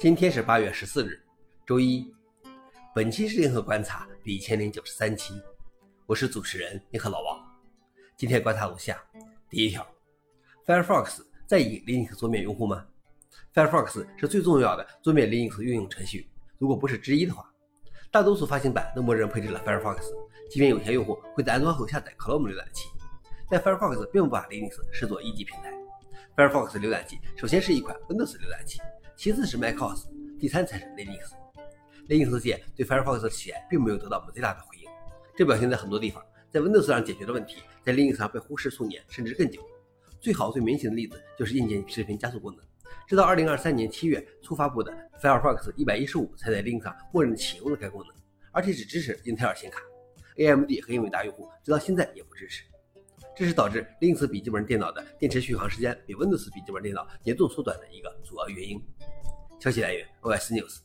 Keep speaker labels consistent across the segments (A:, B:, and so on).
A: 今天是八月十四日，周一。本期是银河观察第一千零九十三期，我是主持人你和老王。今天观察如下：第一条，Firefox 在意 Linux 桌面用户吗？Firefox 是最重要的桌面 Linux 应用程序，如果不是之一的话，大多数发行版都默认配置了 Firefox。即便有些用户会在安装后下载 Chrome 浏览器，但 Firefox 并不把 Linux 视作一级平台。Firefox 浏览器首先是一款 Windows 浏览器。其次是 MacOS，第三才是 Linux。Linux 界对 Firefox 的喜爱并没有得到 Mozilla 的回应，这表现在很多地方，在 Windows 上解决的问题，在 Linux 上被忽视数年甚至更久。最好最明显的例子就是硬件视频加速功能，直到2023年7月初发布的 Firefox 115才在 Linux 上默认启用了该功能，而且只支持英特尔显卡。AMD 和英伟达用户直到现在也不支持。这是导致 Linux 笔记本电脑的电池续航时间比 Windows 笔记本电脑严重缩短的一个主要原因。消息来源：OS News。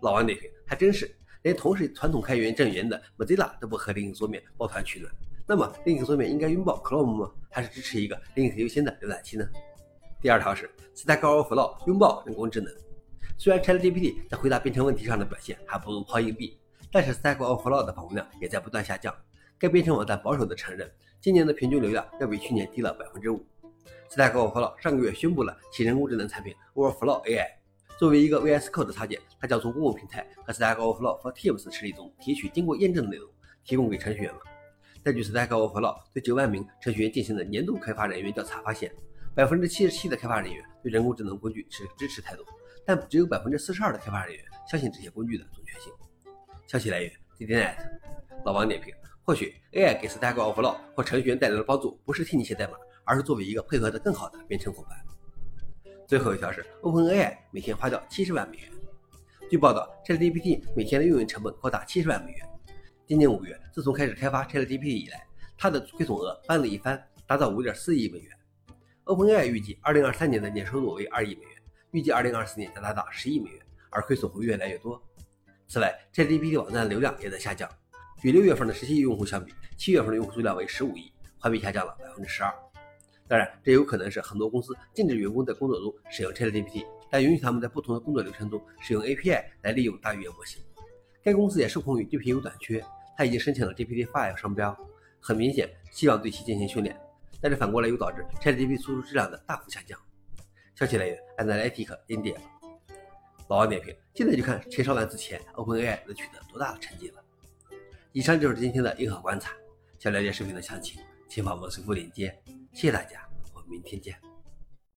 A: 老王点评：还真是，连同是传统开源正源的 Mozilla 都不和 Linux 桌面抱团取暖。那么 Linux 桌面应该拥抱 Chrome 吗？还是支持一个 Linux 优先的浏览器呢？第二条是 Stack Overflow 拥抱人工智能。虽然 ChatGPT 在回答编程问题上的表现还不如抛硬币，但是 Stack Overflow 的访问量也在不断下降。该编程网站保守地承认。今年的平均流量要比去年低了百分之五。Stack Overflow 上个月宣布了其人工智能产品 Overflow AI，作为一个 VS Code 的插件，它将从公共平台和 Stack Overflow for Teams 实例中提取经过验证的内容，提供给程序员们。根据 Stack Overflow 对九万名程序员进行的年度开发人员调查发现，百分之七十七的开发人员对人工智能工具持支持态度，但只有百分之四十二的开发人员相信这些工具的准确性。消息来源：DDNet。老王点评。或许 AI 给 Stack Overflow 或程序员带来的帮助，不是替你写代码，而是作为一个配合的更好的编程伙伴。最后一条是 OpenAI 每天花掉七十万美元。据报道，ChatGPT 每天的运营成本高达七十万美元。今年五月，自从开始开发 ChatGPT 以来，它的亏损额翻了一番，达到五点四亿美元。OpenAI 预计2023年的年收入为二亿美元，预计2024年将达到十亿美元，而亏损会越来越多。此外，ChatGPT 网站的流量也在下降。与六月份的十七亿用户相比，七月份的用户数量为十五亿，环比下降了百分之十二。当然，这有可能是很多公司禁止员工在工作中使用 ChatGPT，但允许他们在不同的工作流程中使用 API 来利用大语言模型。该公司也受控于 GPU 短缺，它已经申请了 GPT-5 商标，很明显希望对其进行训练。但是反过来又导致 ChatGPT 输出质量的大幅下降。消息来源：Analytic India。老王点评：现在就看钱少万之前 OpenAI 能取得多大的成绩了。以上就是今天的硬核观察。想了解视频的详情，请访问随附链接。谢谢大家，我们明天见。